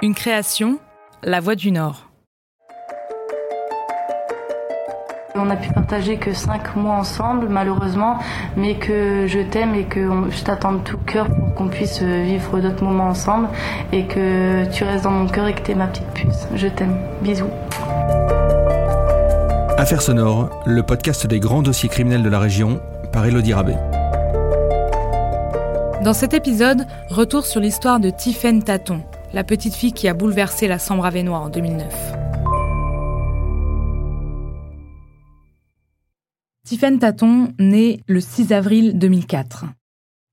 Une création, La Voix du Nord. On a pu partager que cinq mois ensemble, malheureusement, mais que je t'aime et que je t'attends de tout cœur pour qu'on puisse vivre d'autres moments ensemble et que tu restes dans mon cœur et que tu es ma petite puce. Je t'aime. Bisous. Affaires sonores, le podcast des grands dossiers criminels de la région par Elodie Rabé. Dans cet épisode, retour sur l'histoire de Tiffaine Taton, la petite fille qui a bouleversé la Sambre Avenois en 2009. Tiffaine Taton naît le 6 avril 2004.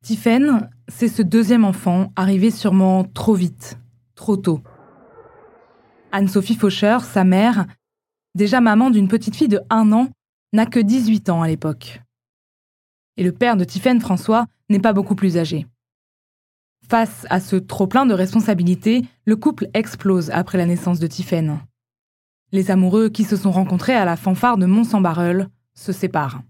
Tiffaine, c'est ce deuxième enfant arrivé sûrement trop vite, trop tôt. Anne-Sophie Faucheur, sa mère, déjà maman d'une petite fille de 1 an, n'a que 18 ans à l'époque. Et le père de Tiffaine, François, n'est pas beaucoup plus âgé. Face à ce trop-plein de responsabilités, le couple explose après la naissance de Tiffaine. Les amoureux qui se sont rencontrés à la fanfare de Mont-Saint-Barreul se séparent.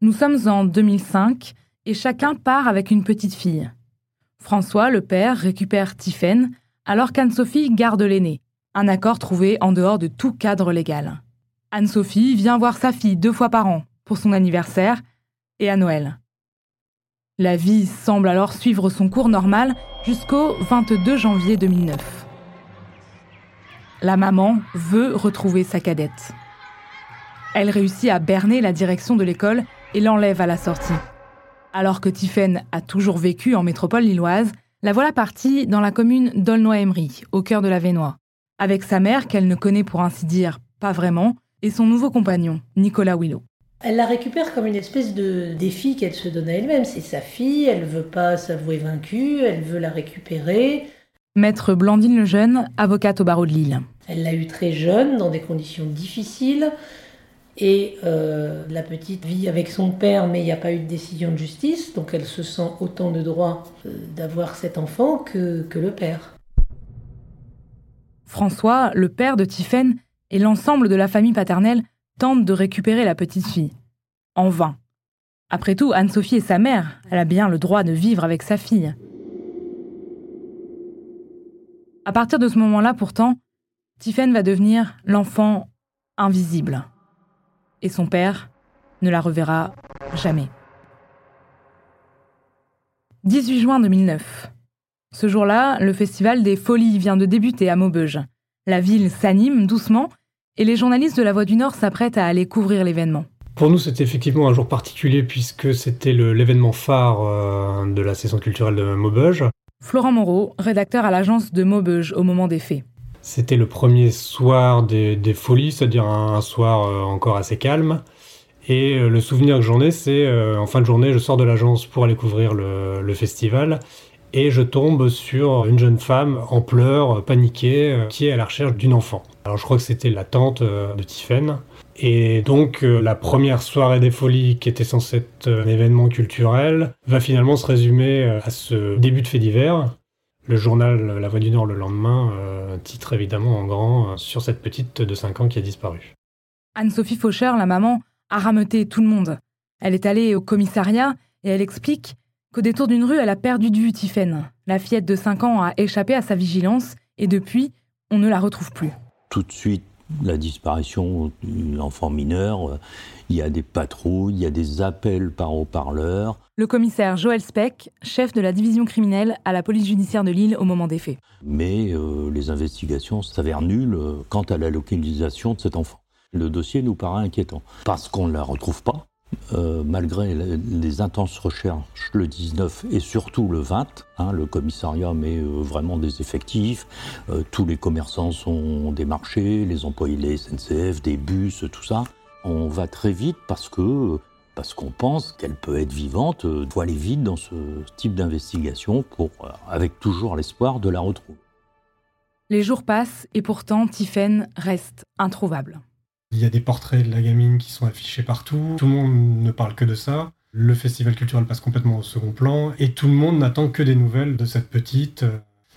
Nous sommes en 2005 et chacun part avec une petite fille. François, le père, récupère Tiffaine, alors qu'Anne-Sophie garde l'aîné, un accord trouvé en dehors de tout cadre légal. Anne-Sophie vient voir sa fille deux fois par an, pour son anniversaire et à Noël. La vie semble alors suivre son cours normal jusqu'au 22 janvier 2009. La maman veut retrouver sa cadette. Elle réussit à berner la direction de l'école et l'enlève à la sortie. Alors que Tiffaine a toujours vécu en métropole lilloise, la voilà partie dans la commune d'Aulnoy-Emery, au cœur de la Vénois, avec sa mère qu'elle ne connaît pour ainsi dire pas vraiment, et son nouveau compagnon, Nicolas Willow. Elle la récupère comme une espèce de défi qu'elle se donne à elle-même. C'est sa fille, elle veut pas s'avouer vaincue, elle veut la récupérer. Maître Blandine Lejeune, avocate au barreau de Lille. Elle l'a eu très jeune, dans des conditions difficiles. Et euh, la petite vit avec son père, mais il n'y a pas eu de décision de justice, donc elle se sent autant de droit euh, d'avoir cet enfant que, que le père. François, le père de Tiffaine, et l'ensemble de la famille paternelle tente de récupérer la petite fille. En vain. Après tout, Anne-Sophie est sa mère, elle a bien le droit de vivre avec sa fille. À partir de ce moment-là, pourtant, Tiffaine va devenir l'enfant invisible. Et son père ne la reverra jamais. 18 juin 2009. Ce jour-là, le festival des Folies vient de débuter à Maubeuge. La ville s'anime doucement et les journalistes de La Voix du Nord s'apprêtent à aller couvrir l'événement. Pour nous, c'était effectivement un jour particulier puisque c'était l'événement phare euh, de la saison culturelle de Maubeuge. Florent Moreau, rédacteur à l'agence de Maubeuge au moment des faits. C'était le premier soir des, folies, c'est-à-dire un, soir euh, encore assez calme. Et euh, le souvenir que j'en ai, c'est en fin de journée, je sors de l'agence pour aller couvrir le festival et je tombe sur une jeune femme en pleurs, paniquée, qui est à la recherche d'une enfant. Alors je crois que c'était la tante euh, de Tiffaine. Et donc euh, la première soirée des folies qui était censée être un événement culturel va finalement se résumer à ce début de fait divers. Le journal La Voix du Nord le lendemain titre évidemment en grand sur cette petite de 5 ans qui a disparu. Anne-Sophie Faucher, la maman, a rameuté tout le monde. Elle est allée au commissariat et elle explique qu'au détour d'une rue, elle a perdu de vue Tiffaine. La fillette de 5 ans a échappé à sa vigilance et depuis, on ne la retrouve plus. Tout de suite, la disparition d'une enfant mineur, il y a des patrouilles, il y a des appels par haut-parleur. Le commissaire Joël Speck, chef de la division criminelle à la police judiciaire de Lille au moment des faits. Mais euh, les investigations s'avèrent nulles quant à la localisation de cet enfant. Le dossier nous paraît inquiétant parce qu'on ne la retrouve pas. Euh, malgré les intenses recherches le 19 et surtout le 20, hein, le commissariat met euh, vraiment des effectifs, euh, tous les commerçants sont démarchés, les employés de la SNCF, des bus, tout ça. On va très vite parce que parce qu'on pense qu'elle peut être vivante, faut aller vite dans ce type d'investigation pour, avec toujours l'espoir de la retrouver. Les jours passent et pourtant Tiffaine reste introuvable. Il y a des portraits de la gamine qui sont affichés partout. Tout le monde ne parle que de ça. Le festival culturel passe complètement au second plan et tout le monde n'attend que des nouvelles de cette petite.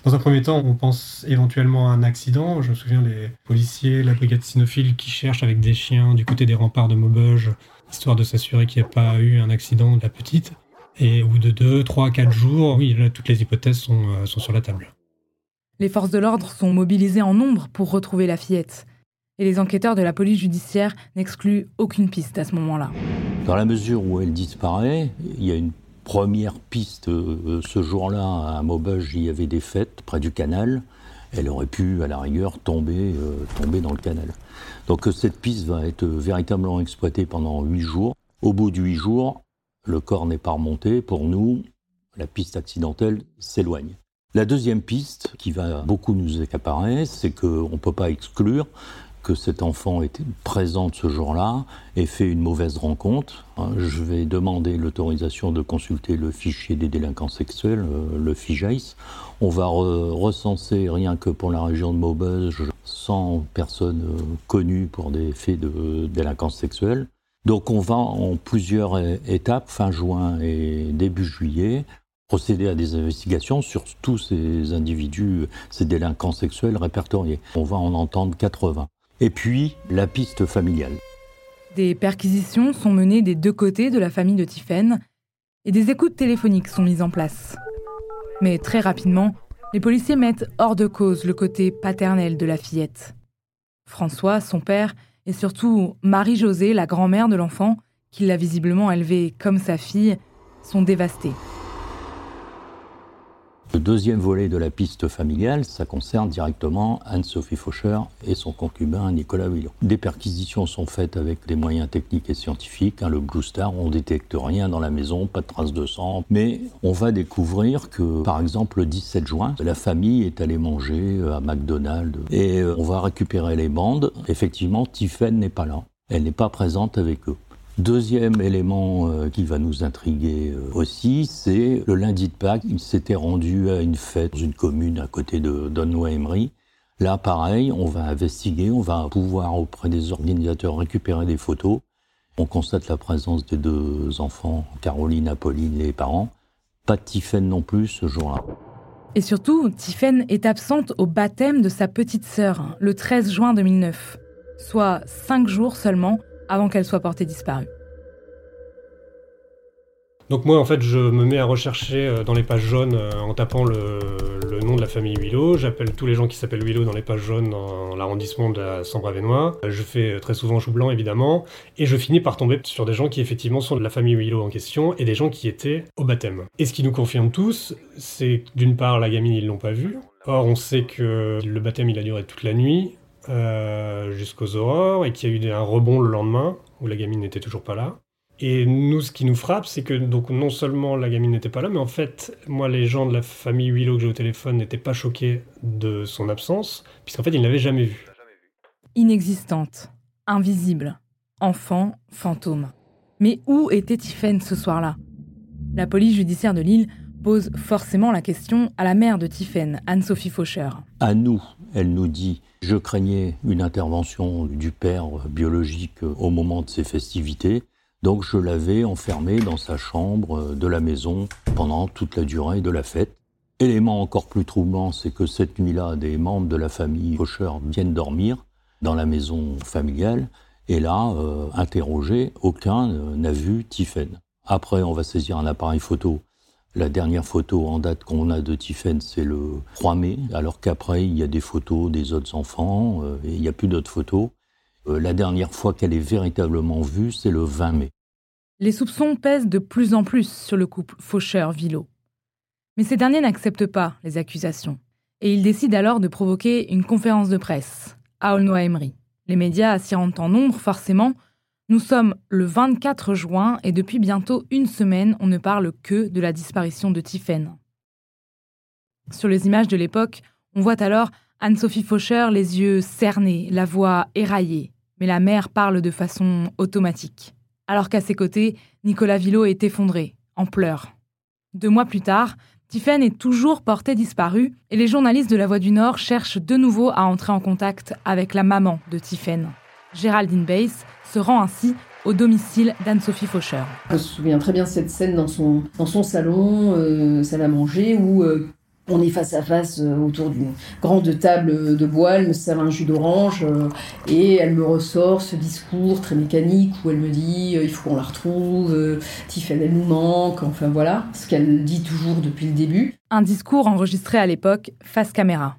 Dans un premier temps, on pense éventuellement à un accident. Je me souviens les policiers, la brigade cynophile qui cherchent avec des chiens du côté des remparts de Maubeuge, histoire de s'assurer qu'il n'y a pas eu un accident de la petite. Et au bout de 2, 3, 4 jours, oui, toutes les hypothèses euh, sont sur la table. Les forces de l'ordre sont mobilisées en nombre pour retrouver la fillette. Et les enquêteurs de la police judiciaire n'excluent aucune piste à ce moment-là. Dans la mesure où elle disparaît, il y a une première piste. Euh, ce jour-là, à Maubeuge, il y avait des fêtes près du canal. Elle aurait pu, à la rigueur, tomber, euh, tomber dans le canal. Donc cette piste va être véritablement exploitée pendant huit jours. Au bout de huit jours, le corps n'est pas remonté. Pour nous, la piste accidentelle s'éloigne. La deuxième piste qui va beaucoup nous accaparer, c'est qu'on ne peut pas exclure que cet enfant était présente ce jour-là et fait une mauvaise rencontre. Hein, je vais demander l'autorisation de consulter le fichier des délinquants sexuels, euh, le FIJAIS. On va recenser, rien que pour la région de Maubeuge, 100 personnes euh, connues pour des faits de délinquance sexuelle. Donc on va en plusieurs étapes, fin juin et début juillet, procéder à des investigations sur tous ces individus, ces délinquants sexuels répertoriés. On va en entendre 80. Et puis, la piste familiale. Des perquisitions sont menées des deux côtés de la famille de Tiphaine et des écoutes téléphoniques sont mises en place. Mais très rapidement, les policiers mettent hors de cause le côté paternel de la fillette. François, son père, et surtout Marie-Josée, la grand-mère de l'enfant, qui l'a visiblement élevée comme sa fille, sont dévastés. Le deuxième volet de la piste familiale, ça concerne directement Anne-Sophie Faucher et son concubin Nicolas Villon. Des perquisitions sont faites avec des moyens techniques et scientifiques. Hein, le Blue Star, on détecte rien dans la maison, pas de traces de sang. Mais on va découvrir que, par exemple, le 17 juin, la famille est allée manger euh, à McDonald's et euh, on va récupérer les bandes. Effectivement, Tiffen n'est pas là. Elle n'est pas présente avec eux. Deuxième élément euh, qui va nous intriguer euh, aussi, c'est le lundi de Pâques, il s'était rendu à une fête dans une commune à côté de Donnoy-Emery. Là, pareil, on va investiguer, on va pouvoir auprès des organisateurs récupérer des photos. On constate la présence des deux enfants, Caroline, Apolline, les parents. Pas de Tiffaine non plus ce jour-là. Et surtout, Tiffaine est absente au baptême de sa petite sœur, le 13 juin 2009, soit cinq jours seulement avant qu'elle soit portée disparue. Donc moi en fait je me mets à rechercher euh, dans les pages jaunes euh, en tapant le, nom de la famille Willow. J'appelle tous les gens qui s'appellent Willow dans les pages jaunes dans l'arrondissement de la Sambre-Avenois. Je fais euh, très souvent chou blanc évidemment. Et je finis par tomber sur des gens qui effectivement sont de la famille Willow en question et des gens qui étaient au baptême. Et ce qui nous confirme tous, c'est d'une part la gamine ils l'ont pas vue. Or on sait que le baptême il a duré toute la nuit. Euh, jusqu'aux aurores et qu'il y a eu un rebond le lendemain où la gamine n'était toujours pas là. Et nous, ce qui nous frappe, c'est que donc non seulement la gamine n'était pas là, mais en fait, moi, les gens de la famille Willow que j'ai au téléphone n'étaient pas choqués de son absence, puisqu'en fait, ils ne l'avaient jamais vue. Inexistante, invisible, enfant, fantôme. Mais où était Tiphaine ce soir-là? La police judiciaire de Lille pose forcément la question à la mère de Tiphaine, Anne-Sophie Faucher. À nous, elle nous dit Je craignais une intervention du père biologique au moment de ces festivités, donc je l'avais enfermé dans sa chambre de la maison pendant toute la durée de la fête. Élément encore plus troublant, c'est que cette nuit-là, des membres de la famille Faucher viennent dormir dans la maison familiale, et là, euh, interrogé, aucun euh, n'a vu Tiphaine. Après, on va saisir un appareil photo la dernière photo en date qu'on a de Tiffen, c'est le 3 mai, alors qu'après, il y a des photos des autres enfants, euh, et il n'y a plus d'autres photos. Euh, la dernière fois qu'elle est véritablement vue, c'est le 20 mai. Les soupçons pèsent de plus en plus sur le couple Faucheur-Villot. Mais ces derniers n'acceptent pas les accusations, et ils décident alors de provoquer une conférence de presse à Aulnoy-Emery. Les médias s'y rendent en nombre, forcément, nous sommes le 24 juin et depuis bientôt une semaine, on ne parle que de la disparition de Tiphaine. Sur les images de l'époque, on voit alors Anne-Sophie Faucher les yeux cernés, la voix éraillée, mais la mère parle de façon automatique. Alors qu'à ses côtés, Nicolas Villot est effondré, en pleurs. Deux mois plus tard, Tiphaine est toujours portée disparue et les journalistes de La Voix du Nord cherchent de nouveau à entrer en contact avec la maman de Tiphaine. Géraldine Bass se rend ainsi au domicile d'Anne-Sophie Faucher. Je me souviens très bien de cette scène dans son, dans son salon, euh, salle à manger, où euh, On est face à face euh, autour d'une grande table de bois, elle me sert un jus d'orange et elle me ressort ce discours très mécanique où elle me dit il faut qu'on la retrouve, Tiffany elle nous manque, enfin voilà, ce qu'elle dit toujours depuis le début. Un discours enregistré à l'époque face caméra.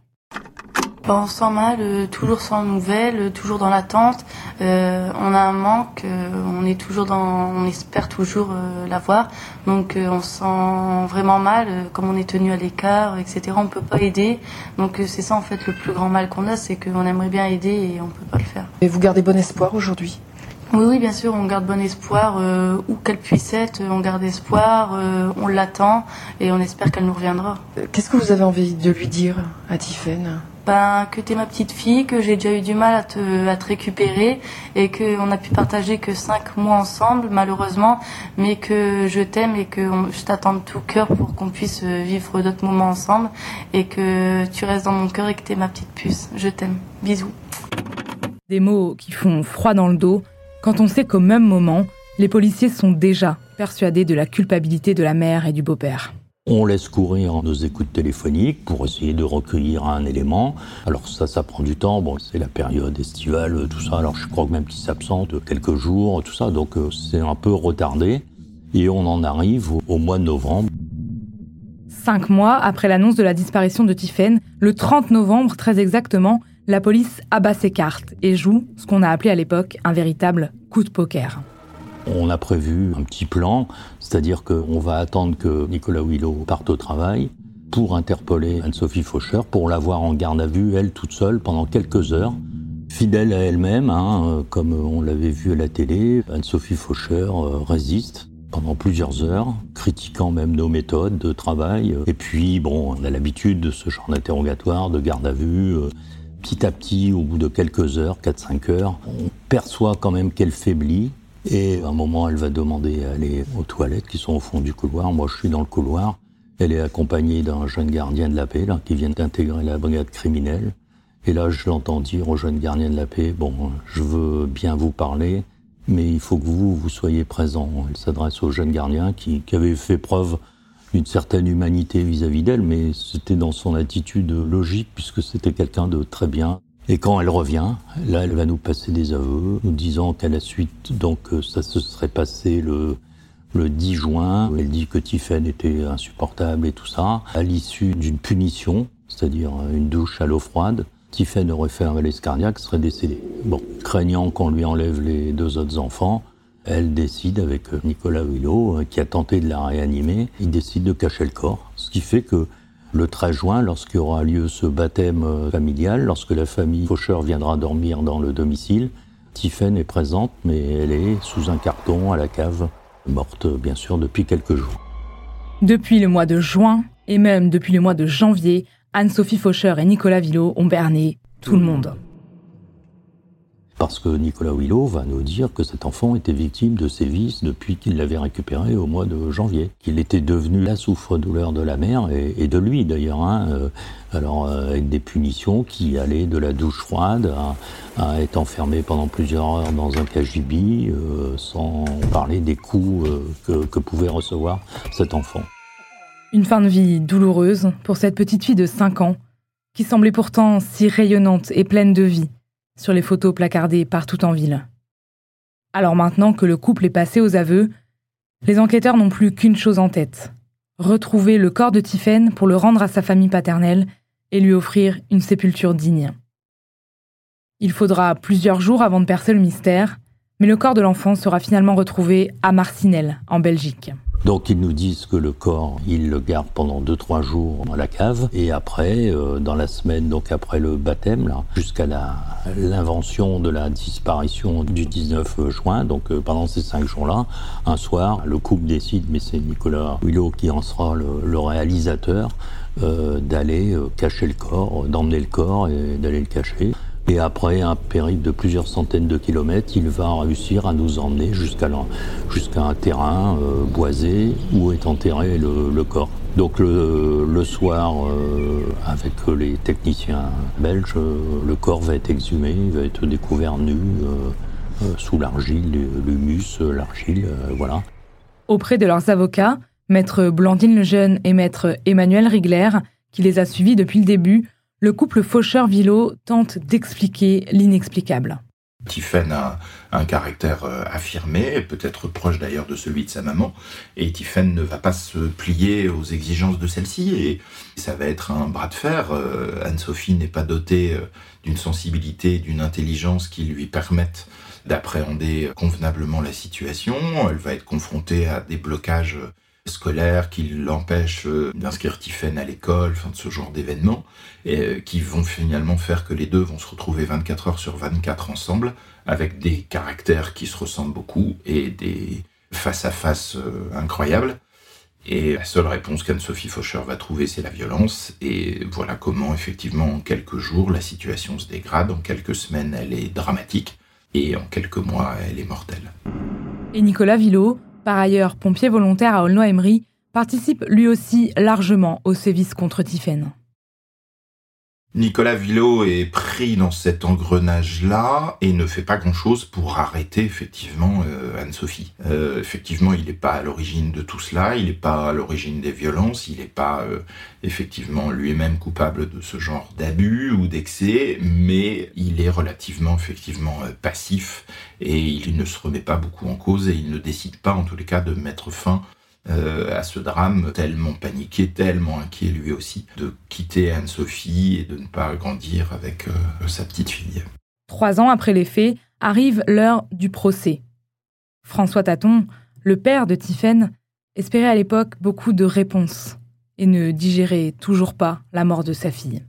On sent mal, euh, toujours sans nouvelles, euh, toujours dans l'attente. Euh, on a un manque, on est toujours dans, on espère toujours la voir. Donc on sent vraiment mal, comme on est tenu à l'écart, etc. On peut pas aider. Donc c'est ça en fait le plus grand mal qu'on a, c'est qu'on aimerait bien aider et on peut pas le faire. Et vous gardez bon espoir aujourd'hui? Oui, oui, bien sûr, on garde bon espoir, où qu'elle puisse être, on garde espoir, on l'attend et on espère qu'elle nous reviendra. Qu'est-ce que vous avez envie de lui dire à Tiffaine ben, que t'es ma petite fille, que j'ai déjà eu du mal à te, récupérer et qu'on a pu partager que cinq mois ensemble, malheureusement, mais que je t'aime et que je t'attends de tout cœur pour qu'on puisse vivre d'autres moments ensemble et que tu restes dans mon cœur et que t'es ma petite puce. Je t'aime. Bisous. Des mots qui font froid dans le dos quand on sait qu'au même moment, les policiers sont déjà persuadés de la culpabilité de la mère et du beau-père. On laisse courir nos écoutes téléphoniques pour essayer de recueillir un élément. Alors ça, ça prend du temps. Bon, c'est la période estivale, tout ça. Alors je crois que même qu'ils s'absentent quelques jours, tout ça. Donc euh, c'est un peu retardé. Et on en arrive au, mois de novembre. Cinq mois après l'annonce de la disparition de Tiffen, le 30 novembre très exactement, la police abat ses cartes et joue ce qu'on a appelé à l'époque un véritable coup de poker. On a prévu un petit plan, c'est-à-dire qu'on va attendre que Nicolas Willow parte au travail pour interpeller Anne-Sophie Faucher, pour l'avoir en garde à vue, elle toute seule, pendant quelques heures. Fidèle à elle-même, hein, comme on l'avait vu à la télé, Anne-Sophie Faucher euh, résiste pendant plusieurs heures, critiquant même nos méthodes de travail. Et puis, bon, on a l'habitude de ce genre d'interrogatoire, de garde à vue. Euh, petit à petit, au bout de quelques heures, 4-5 heures, on perçoit quand même qu'elle faiblit. Et à un moment, elle va demander à aller aux toilettes qui sont au fond du couloir. Moi, je suis dans le couloir. Elle est accompagnée d'un jeune gardien de la paix là, qui vient d'intégrer la brigade criminelle. Et là, je l'entends dire au jeune gardien de la paix, bon, je veux bien vous parler, mais il faut que vous, vous soyez présent. Elle s'adresse au jeune gardien qui, qui avait fait preuve d'une certaine humanité vis-à-vis d'elle, mais c'était dans son attitude logique puisque c'était quelqu'un de très bien. Et quand elle revient, là, elle va nous passer des aveux, nous disant qu'à la suite, donc, euh, ça se serait passé le, le 10 juin. Elle dit que Tiffen était insupportable et tout ça. À l'issue d'une punition, c'est-à-dire une douche à l'eau froide, Tiffen aurait fait un malaise cardiaque, serait décédé. Bon, craignant qu'on lui enlève les deux autres enfants, elle décide avec Nicolas Hulot, euh, qui a tenté de la réanimer, il décide de cacher le corps. Ce qui fait que le 13 juin, lorsqu'il aura lieu ce baptême euh, familial, lorsque la famille Faucheur viendra dormir dans le domicile, Tiffen est présente, mais elle est sous un carton à la cave, morte bien sûr depuis quelques jours. Depuis le mois de juin, et même depuis le mois de janvier, Anne-Sophie Faucheur et Nicolas Villot ont berné tout le monde. Parce que Nicolas Willow va nous dire que cet enfant était victime de sévices depuis qu'il l'avait récupéré au mois de janvier. Qu'il était devenu la souffre-douleur de la mère et, de lui d'ailleurs. Hein, euh, alors euh, avec des punitions qui allaient de la douche froide à, être enfermé pendant plusieurs heures dans un cagibi, euh, sans parler des coups que, que pouvait recevoir cet enfant. Une fin de vie douloureuse pour cette petite fille de 5 ans, qui semblait pourtant si rayonnante et pleine de vie sur les photos placardées partout en ville. Alors maintenant que le couple est passé aux aveux, les enquêteurs n'ont plus qu'une chose en tête retrouver le corps de Tiphaine pour le rendre à sa famille paternelle et lui offrir une sépulture digne. Il faudra plusieurs jours avant de percer le mystère, mais le corps de l'enfant sera finalement retrouvé à Marcinelle, en Belgique. Donc ils nous disent que le corps, ils le gardent pendant 2-3 jours dans la cave et après, euh, dans la semaine, donc après le baptême, là, jusqu'à l'invention de la disparition du 19 juin, donc euh, pendant ces 5 jours-là, un soir, le couple décide, mais c'est Nicolas Hulot qui en sera le, réalisateur, euh, d'aller cacher le corps, d'emmener le corps et d'aller le cacher. Et après un périple de plusieurs centaines de kilomètres, il va réussir à nous emmener jusqu'à un terrain euh, boisé où est enterré le, corps. Donc le, soir, euh, avec les techniciens belges, le corps va être exhumé, il va être découvert nu euh, sous l'argile, l'humus, l'argile, voilà. Auprès de leurs avocats, maître Blandine Lejeune et maître Emmanuel Rigler, qui les a suivis depuis le début, le couple Faucheur-Villot tente d'expliquer l'inexplicable. Tiffen a un caractère euh, affirmé, peut-être proche d'ailleurs de celui de sa maman, et Tiffen ne va pas se plier aux exigences de celle-ci, et ça va être un bras de fer. Euh, Anne-Sophie n'est pas dotée euh, d'une sensibilité, d'une intelligence qui lui permettent d'appréhender convenablement la situation. Elle va être confrontée à des blocages scolaires qui l'empêchent d'inscrire Tiffen à l'école, enfin de ce genre d'événements, et qui vont finalement faire que les deux vont se retrouver 24 heures sur 24 ensemble, avec des caractères qui se ressemblent beaucoup et des face-à-face incroyables. Et la seule réponse qu'Anne-Sophie Faucher va trouver, c'est la violence. Et voilà comment, effectivement, en quelques jours, la situation se dégrade. En quelques semaines, elle est dramatique. Et en quelques mois, elle est mortelle. Et Nicolas Villot, par ailleurs pompier volontaire à Aulnoy-Emery, participe lui aussi largement aux sévices contre Tiphaine. Nicolas Villot est pris dans cet engrenage-là et ne fait pas grand-chose pour arrêter effectivement euh, Anne-Sophie. Euh, effectivement, il n'est pas à l'origine de tout cela, il n'est pas à l'origine des violences, il n'est pas euh, effectivement lui-même coupable de ce genre d'abus ou d'excès, mais il est relativement effectivement passif et il ne se remet pas beaucoup en cause et il ne décide pas en tous les cas de mettre fin euh, à ce drame, tellement paniqué, tellement inquiet lui aussi, de quitter Anne-Sophie et de ne pas grandir avec euh, sa petite fille. Trois ans après les faits, arrive l'heure du procès. François Taton, le père de Tiphaine, espérait à l'époque beaucoup de réponses et ne digérait toujours pas la mort de sa fille.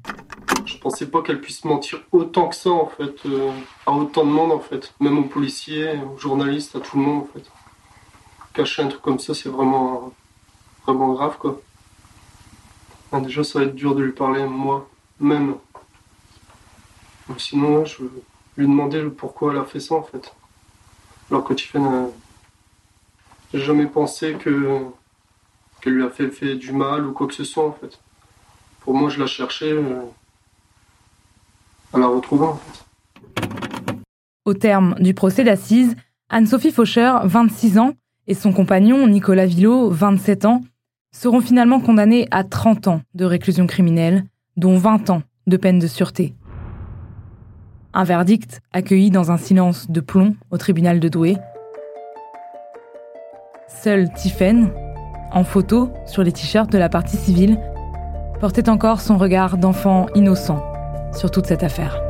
Je pensais pas qu'elle puisse mentir autant que ça en fait, euh, à autant de monde en fait, même aux policiers, aux journalistes, à tout le monde en fait cacher un truc comme ça, c'est vraiment, vraiment grave, quoi. déjà, ça va être dur de lui parler, moi-même. Sinon, je vais lui demander pourquoi elle a fait ça, en fait. Alors que Tiffany, j'ai jamais pensé que qu'elle lui a fait, du mal ou quoi que ce soit, en fait. Pour moi, je la cherchais euh, à la retrouver, en fait. Au terme du procès d'assises, Anne-Sophie Faucher, 26 ans, et son compagnon, Nicolas Villot, 27 ans, seront finalement condamnés à 30 ans de réclusion criminelle, dont 20 ans de peine de sûreté. Un verdict accueilli dans un silence de plomb au tribunal de Douai. Seul Tiphaine, en photo sur les t-shirts de la partie civile, portait encore son regard d'enfant innocent sur toute cette affaire.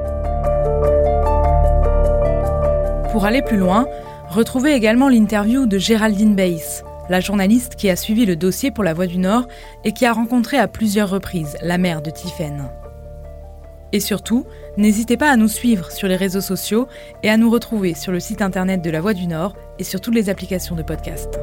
Pour aller plus loin, Retrouvez également l'interview de Géraldine Bays, la journaliste qui a suivi le dossier pour la Voix du Nord et qui a rencontré à plusieurs reprises la mère de Tiphaine. Et surtout, n'hésitez pas à nous suivre sur les réseaux sociaux et à nous retrouver sur le site internet de la Voix du Nord et sur toutes les applications de podcast.